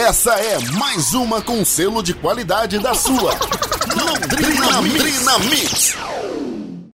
Essa é mais uma com selo de qualidade da sua. Londrina, Londrina Mix.